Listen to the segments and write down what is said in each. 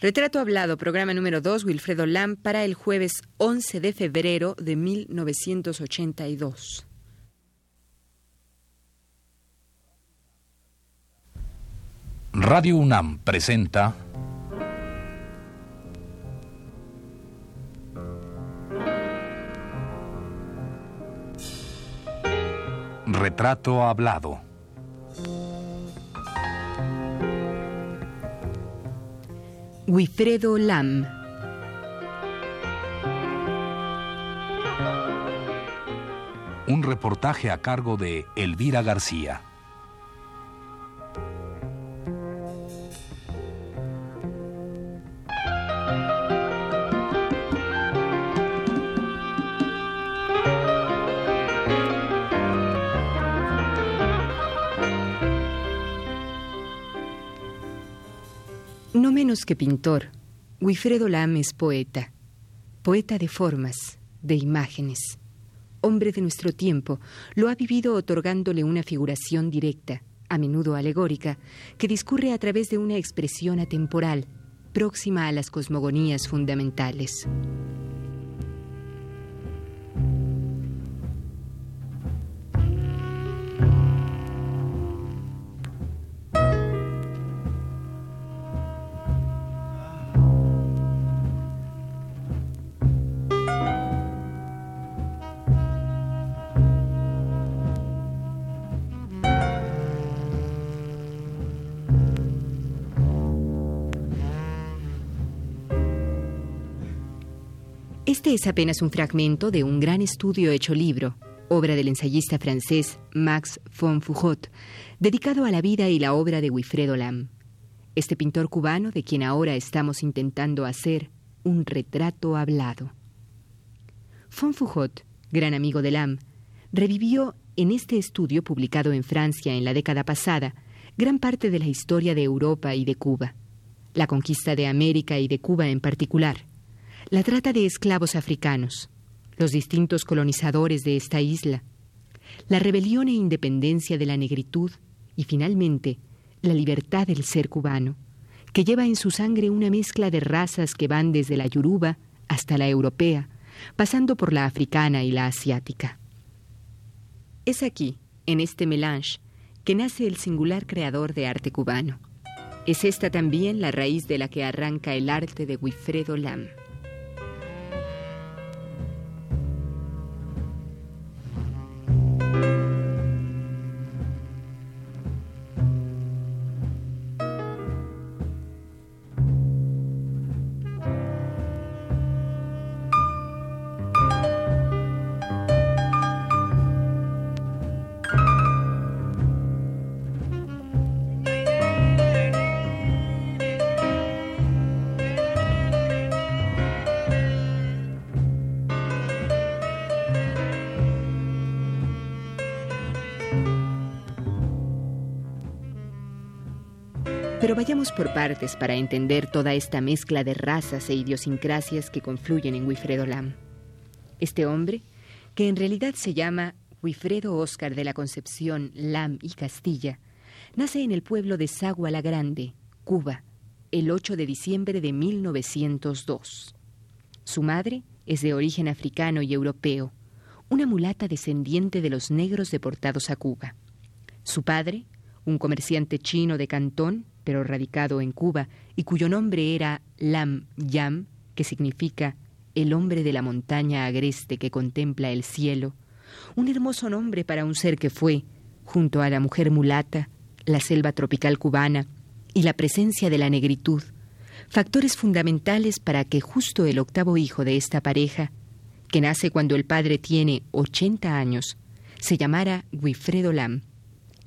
Retrato Hablado, programa número 2, Wilfredo Lam, para el jueves 11 de febrero de 1982. Radio UNAM presenta Retrato Hablado. Wilfredo Lam. Un reportaje a cargo de Elvira García. Menos que pintor, Wilfredo Lam es poeta, poeta de formas, de imágenes. Hombre de nuestro tiempo, lo ha vivido otorgándole una figuración directa, a menudo alegórica, que discurre a través de una expresión atemporal, próxima a las cosmogonías fundamentales. Este es apenas un fragmento de un gran estudio hecho libro, obra del ensayista francés Max von Foucault, dedicado a la vida y la obra de Wilfredo Lam. Este pintor cubano de quien ahora estamos intentando hacer un retrato hablado. Von Foucault, gran amigo de Lam, revivió en este estudio publicado en Francia en la década pasada gran parte de la historia de Europa y de Cuba, la conquista de América y de Cuba en particular la trata de esclavos africanos, los distintos colonizadores de esta isla, la rebelión e independencia de la negritud y finalmente la libertad del ser cubano, que lleva en su sangre una mezcla de razas que van desde la yoruba hasta la europea, pasando por la africana y la asiática. Es aquí, en este melange, que nace el singular creador de arte cubano. Es esta también la raíz de la que arranca el arte de Wilfredo Lam. Pero vayamos por partes para entender toda esta mezcla de razas e idiosincrasias que confluyen en Wilfredo Lam. Este hombre, que en realidad se llama Wilfredo Oscar de la Concepción Lam y Castilla, nace en el pueblo de Sagua la Grande, Cuba, el 8 de diciembre de 1902. Su madre es de origen africano y europeo, una mulata descendiente de los negros deportados a Cuba. Su padre, un comerciante chino de Cantón, pero radicado en Cuba, y cuyo nombre era Lam Yam, que significa el hombre de la montaña agreste que contempla el cielo, un hermoso nombre para un ser que fue, junto a la mujer mulata, la selva tropical cubana y la presencia de la negritud, factores fundamentales para que justo el octavo hijo de esta pareja, que nace cuando el padre tiene 80 años, se llamara Wilfredo Lam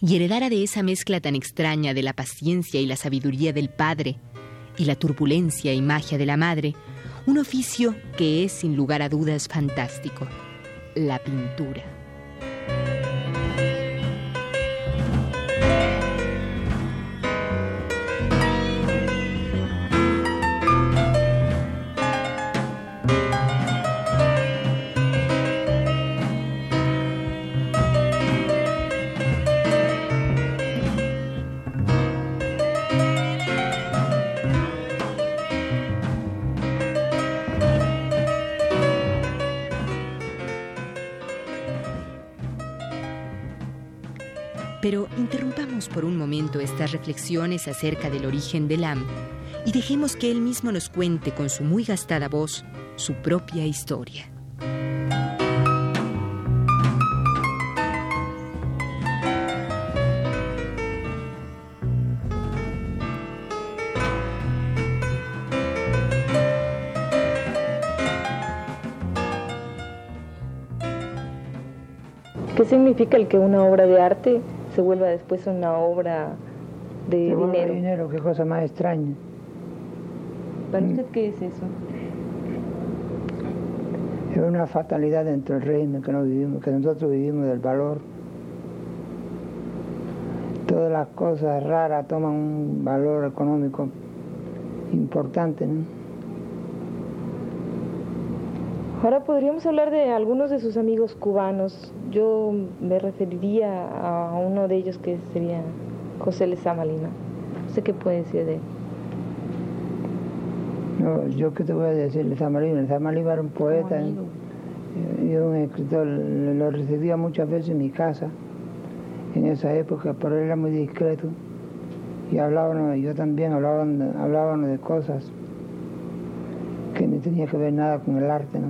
y heredara de esa mezcla tan extraña de la paciencia y la sabiduría del padre y la turbulencia y magia de la madre, un oficio que es sin lugar a dudas fantástico, la pintura. Estas reflexiones acerca del origen del Lam y dejemos que él mismo nos cuente con su muy gastada voz su propia historia. ¿Qué significa el que una obra de arte se vuelva después una obra de dinero? dinero, qué cosa más extraña. ¿Para usted qué es eso? Es una fatalidad dentro del régimen que, nos vivimos, que nosotros vivimos del valor. Todas las cosas raras toman un valor económico importante. ¿no? Ahora podríamos hablar de algunos de sus amigos cubanos. Yo me referiría a uno de ellos que sería José Lezama Lima. ¿Usted qué puede decir de él? No, yo qué te voy a decir, Lezama Lima. Lezama Lima era un poeta y y un escritor. Lo recibía muchas veces en mi casa en esa época, pero él era muy discreto. Y hablábamos, yo también hablábamos, hablábamos de cosas que no tenía que ver nada con el arte. ¿no?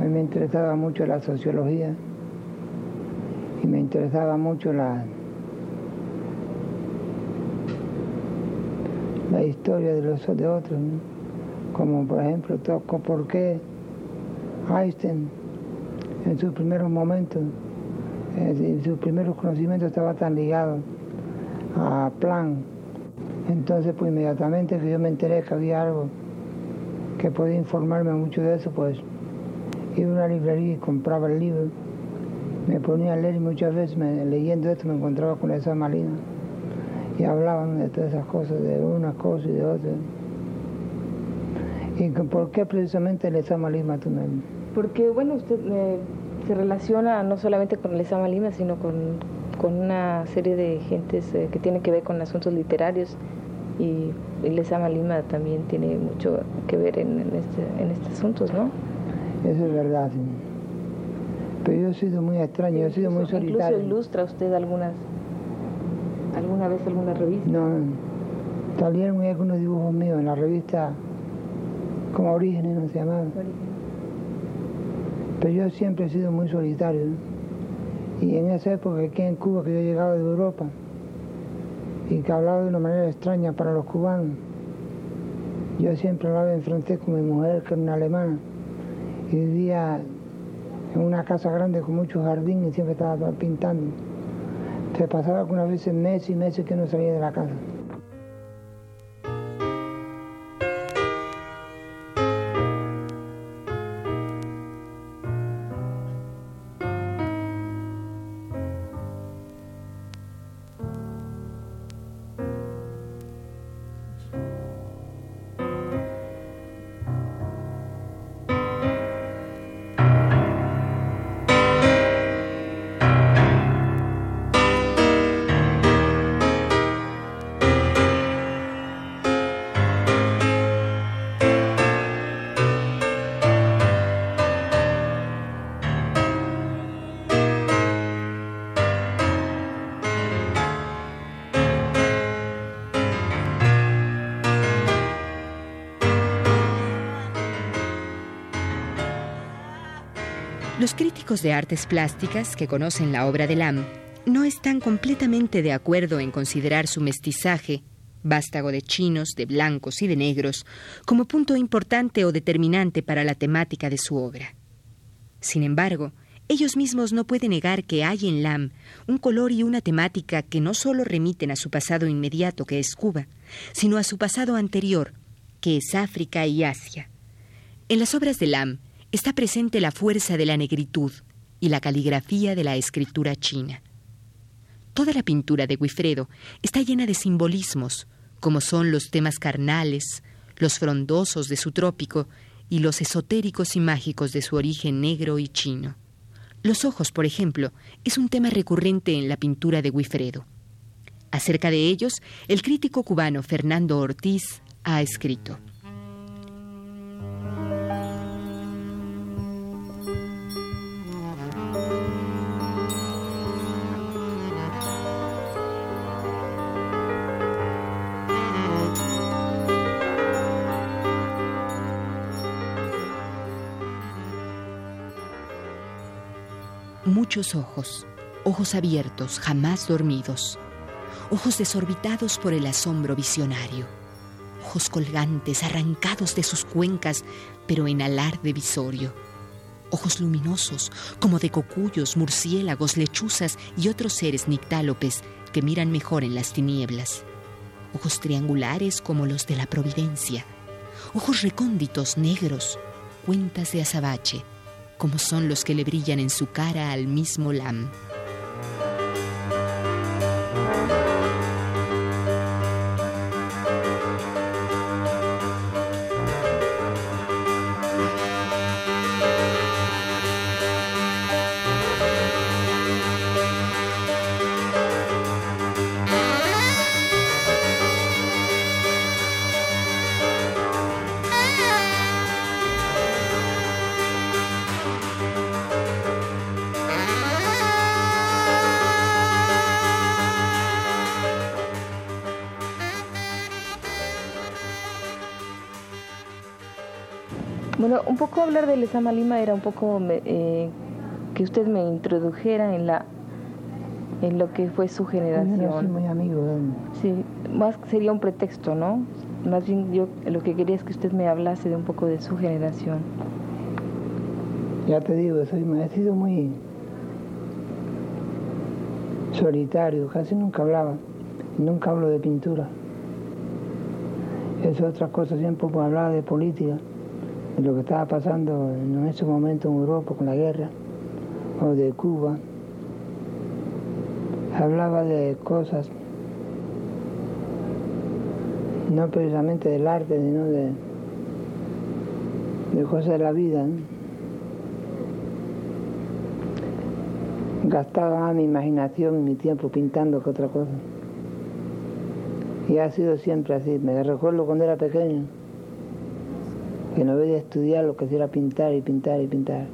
A mí me interesaba mucho la sociología y me interesaba mucho la, la historia de los de otros, como por ejemplo toco por qué Einstein en sus primeros momentos, en sus primeros conocimientos estaba tan ligado a Planck. Entonces pues inmediatamente que yo me enteré que había algo que podía informarme mucho de eso, pues iba a una librería y compraba el libro, me ponía a leer y muchas veces me- leyendo esto me encontraba con esa malina y hablaban de todas esas cosas, de una cosa y de otra. ¿Y por qué precisamente el Lezama Lima me... Porque, bueno, usted eh, se relaciona no solamente con Lezama Lima, sino con, con una serie de gentes eh, que tienen que ver con asuntos literarios. Y, y Lezama Lima también tiene mucho que ver en, en este, en estos asuntos, ¿no? Eso es verdad. Pero yo he sido muy extraño, yo he sido muy solitario. Incluso ilustra usted algunas, alguna vez alguna revista. No, salieron algunos dibujos míos en la revista como Orígenes, no se llamaba. Pero yo siempre he sido muy solitario. ¿no? Y en esa época aquí en Cuba, que yo llegaba de Europa y que hablaba de una manera extraña para los cubanos, yo siempre hablaba en francés con mi mujer, que era una alemana, y vivía en una casa grande con mucho jardín y siempre estaba pintando. Se pasaba algunas veces meses y meses que no salía de la casa. Los críticos de artes plásticas que conocen la obra de Lam no están completamente de acuerdo en considerar su mestizaje, vástago de chinos, de blancos y de negros, como punto importante o determinante para la temática de su obra. Sin embargo, ellos mismos no pueden negar que hay en Lam un color y una temática que no solo remiten a su pasado inmediato, que es Cuba, sino a su pasado anterior, que es África y Asia. En las obras de Lam está presente la fuerza de la negritud y la caligrafía de la escritura china. Toda la pintura de Guifredo está llena de simbolismos, como son los temas carnales, los frondosos de su trópico y los esotéricos y mágicos de su origen negro y chino. Los ojos, por ejemplo, es un tema recurrente en la pintura de Guifredo. Acerca de ellos, el crítico cubano Fernando Ortiz ha escrito. Ojos, ojos abiertos, jamás dormidos, ojos desorbitados por el asombro visionario, ojos colgantes, arrancados de sus cuencas, pero en alarde visorio, ojos luminosos, como de cocuyos, murciélagos, lechuzas y otros seres nictálopes que miran mejor en las tinieblas, ojos triangulares como los de la providencia, ojos recónditos, negros, cuentas de azabache, como son los que le brillan en su cara al mismo Lam. Bueno, un poco hablar de Lezama Lima era un poco eh, que usted me introdujera en la en lo que fue su generación. muy amigo. Sí, más sería un pretexto, ¿no? Más bien yo lo que quería es que usted me hablase de un poco de su generación. Ya te digo, soy, he sido muy solitario, casi nunca hablaba, nunca hablo de pintura. Es otra cosa, siempre hablaba de política de lo que estaba pasando en ese momento en Europa con la guerra, o de Cuba. Hablaba de cosas, no precisamente del arte, sino de, de cosas de la vida. Gastaba mi imaginación y mi tiempo pintando que otra cosa. Y ha sido siempre así. Me recuerdo cuando era pequeño que no veía estudiar lo que era pintar y pintar y pintar.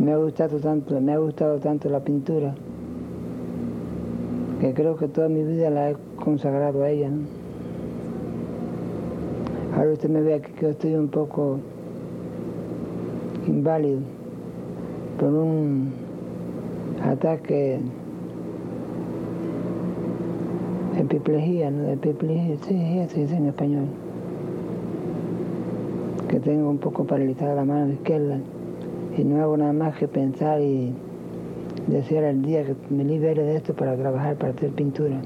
Me ha gustado tanto, me ha gustado tanto la pintura que creo que toda mi vida la he consagrado a ella. Ahora usted me ve aquí que estoy un poco inválido por un ataque de epiplejía, ¿no? De epiplejía, sí, se dice en español que tengo un poco paralizada la mano izquierda y no hago nada más que pensar y desear el día que me libere de esto para trabajar, para hacer pintura.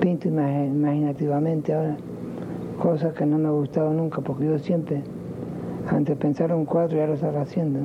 Pinto imaginativamente ahora cosas que no me ha gustado nunca, porque yo siempre, antes de pensar un cuadro, ya lo estaba haciendo.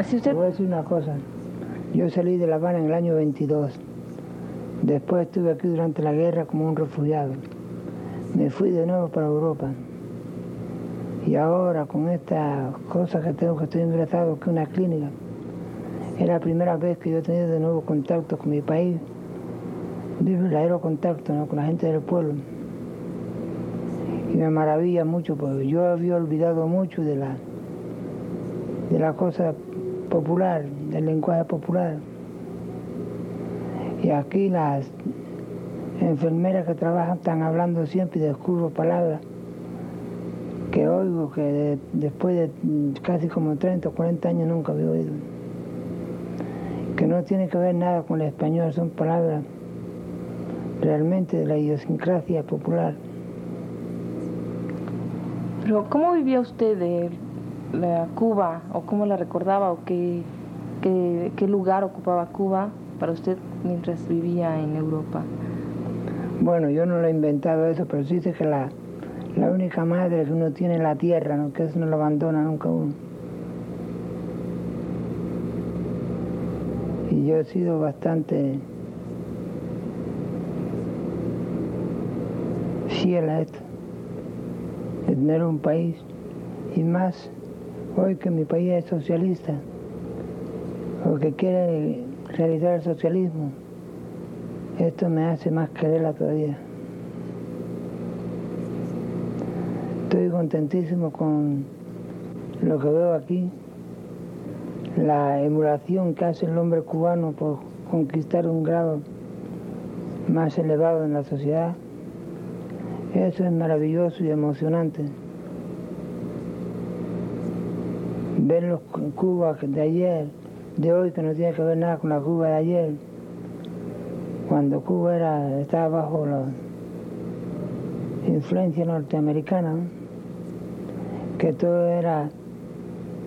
Usted... voy a decir una cosa. Yo salí de La Habana en el año 22. Después estuve aquí durante la guerra como un refugiado. Me fui de nuevo para Europa. Y ahora con esta cosa que tengo que estoy ingresado aquí en una clínica, es la primera vez que yo he tenido de nuevo contacto con mi país, de verdadero contacto con la gente del pueblo. Y me maravilla mucho porque yo había olvidado mucho de la de la cosa popular, del lenguaje popular. Y aquí las enfermeras que trabajan están hablando siempre y descubro palabras que oigo que después de casi como 30 o 40 años nunca había oído. Que no tiene que ver nada con el español, son palabras realmente de la idiosincrasia popular. Pero ¿cómo vivía usted de la Cuba o cómo la recordaba o qué, qué, lugar ocupaba Cuba para usted mientras vivía en Europa? Bueno, yo no lo he inventado eso, pero sí que la, la única madre que uno tiene en la tierra, ¿no? que eso no lo abandona nunca uno. Y yo he sido bastante quisiera esto, de tener un país, y más hoy que mi país es socialista, o que quiere realizar el socialismo, esto me hace más quererla todavía. Estoy contentísimo con lo que veo aquí, la emulación que hace el hombre cubano por conquistar un grado más elevado en la sociedad. Eso es maravilloso y emocionante. Ver los Cuba de ayer, de hoy, que no tiene que ver nada con la Cuba de ayer, cuando Cuba era, estaba bajo la influencia norteamericana, que todo era,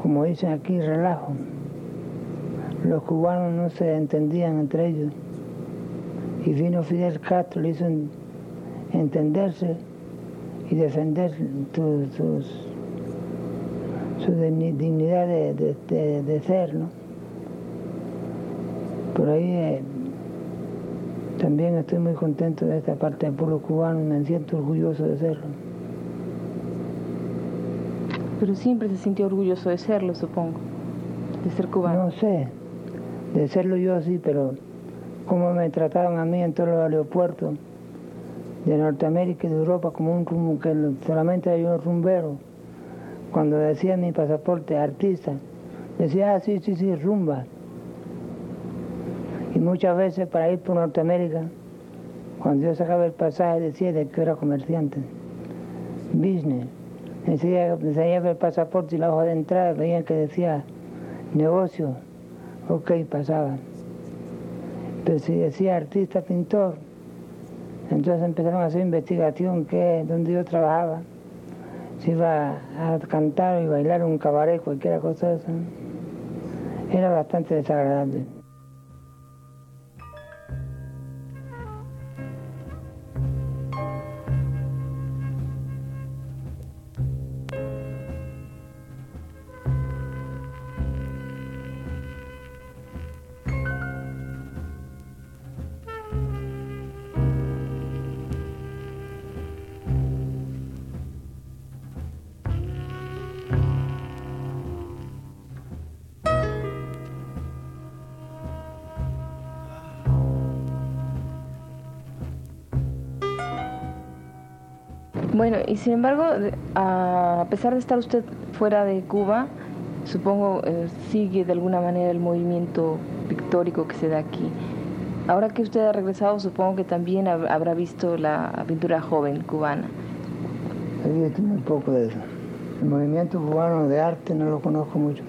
como dicen aquí, relajo. Los cubanos no se entendían entre ellos. Y vino Fidel Castro, le hizo entenderse y defender su dignidad de, ser, ¿no? Por ahí eh, también estoy muy contento de esta parte del pueblo cubano me siento orgulloso de serlo. Pero siempre se sintió orgulloso de serlo, supongo, de ser cubano. No sé, de serlo yo sí, pero cómo me trataban a mí en todos los aeropuertos de Norteamérica y de Europa como un rumbo que solamente hay un rumbero. Cuando decía mi pasaporte artista, decía, ah, sí, sí, sí, rumba. Y muchas veces para ir por Norteamérica, cuando yo sacaba el pasaje decía de que era comerciante, business. Decía, enseñaba el pasaporte y la hoja de entrada, veían que decía negocio, ok, pasaba. Pero si decía artista, pintor, entonces empezaron a hacer investigación que donde yo trabajaba, si iba a cantar y bailar un cabaret, cualquier cosa de eso. Era bastante desagradable. Bueno, y sin embargo, a pesar de estar usted fuera de Cuba, supongo eh, sigue de alguna manera el movimiento pictórico que se da aquí. Ahora que usted ha regresado, supongo que también habrá visto la pintura joven cubana. He visto muy poco de eso. El movimiento cubano de arte no lo conozco mucho.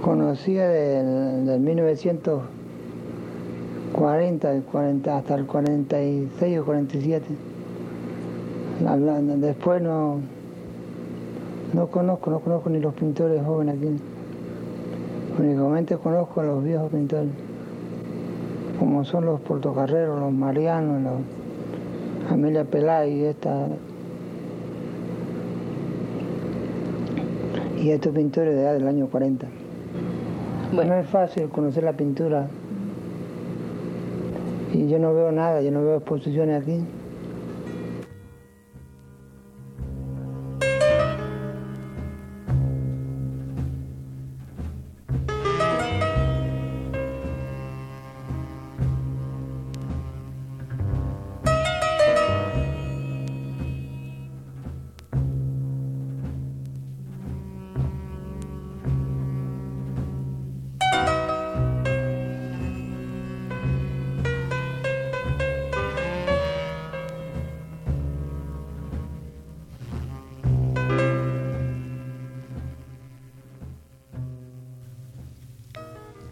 Conocía del, del 1940 40, hasta el 46 o 47 Después no, no conozco, no conozco ni los pintores jóvenes aquí. Únicamente conozco a los viejos pintores, como son los portocarreros, los marianos, los Amelia Pelay y esta. Y estos pintores de edad del año 40. Bueno. No es fácil conocer la pintura. Y yo no veo nada, yo no veo exposiciones aquí.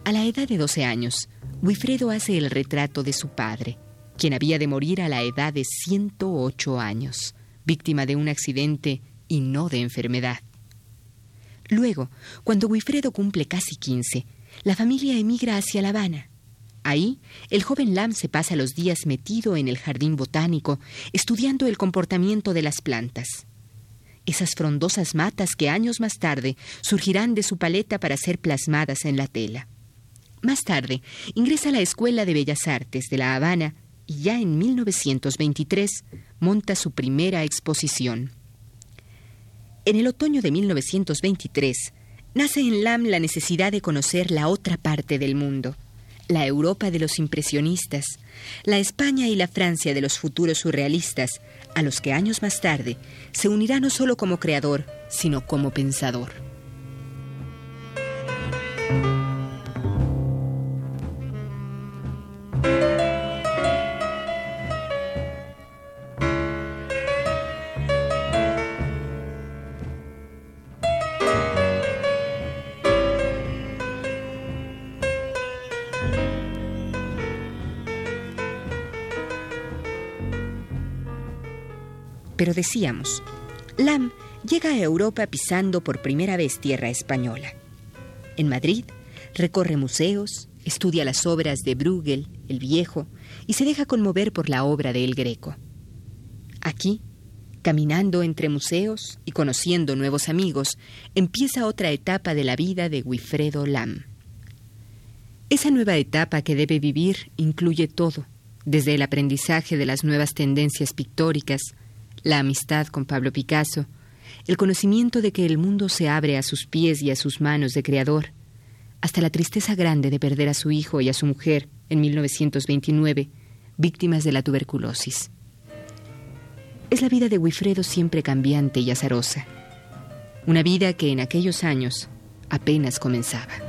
A la edad de 12 años, Wifredo hace el retrato de su padre, quien había de morir a la edad de 108 años, víctima de un accidente y no de enfermedad. Luego, cuando Wifredo cumple casi 15, la familia emigra hacia La Habana. Ahí, el joven Lam se pasa los días metido en el jardín botánico, estudiando el comportamiento de las plantas. Esas frondosas matas que años más tarde surgirán de su paleta para ser plasmadas en la tela. Más tarde, ingresa a la Escuela de Bellas Artes de La Habana y ya en 1923 monta su primera exposición. En el otoño de 1923, nace en Lam la necesidad de conocer la otra parte del mundo, la Europa de los impresionistas, la España y la Francia de los futuros surrealistas, a los que años más tarde se unirá no solo como creador, sino como pensador. Pero decíamos, Lam llega a Europa pisando por primera vez tierra española. En Madrid recorre museos, estudia las obras de Bruegel, el Viejo, y se deja conmover por la obra de El Greco. Aquí, caminando entre museos y conociendo nuevos amigos, empieza otra etapa de la vida de Guifredo Lam. Esa nueva etapa que debe vivir incluye todo, desde el aprendizaje de las nuevas tendencias pictóricas, la amistad con Pablo Picasso, el conocimiento de que el mundo se abre a sus pies y a sus manos de creador, hasta la tristeza grande de perder a su hijo y a su mujer en 1929, víctimas de la tuberculosis. Es la vida de Wilfredo siempre cambiante y azarosa, una vida que en aquellos años apenas comenzaba.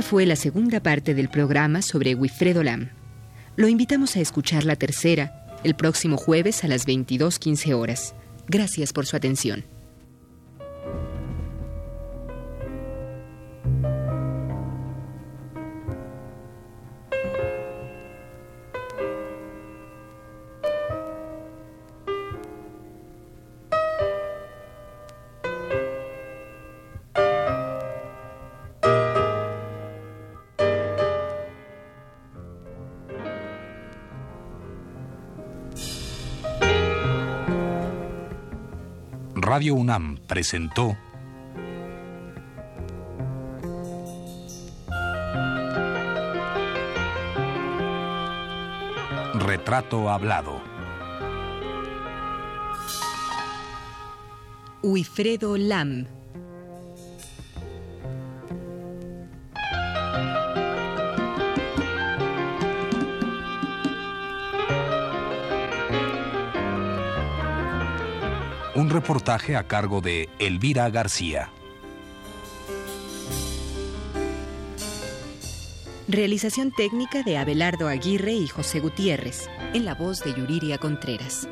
Esta fue la segunda parte del programa sobre Wilfredo Lam. Lo invitamos a escuchar la tercera el próximo jueves a las 22.15 horas. Gracias por su atención. Radio UNAM presentó Retrato Hablado. Uifredo Lam. Un reportaje a cargo de Elvira García. Realización técnica de Abelardo Aguirre y José Gutiérrez, en la voz de Yuriria Contreras.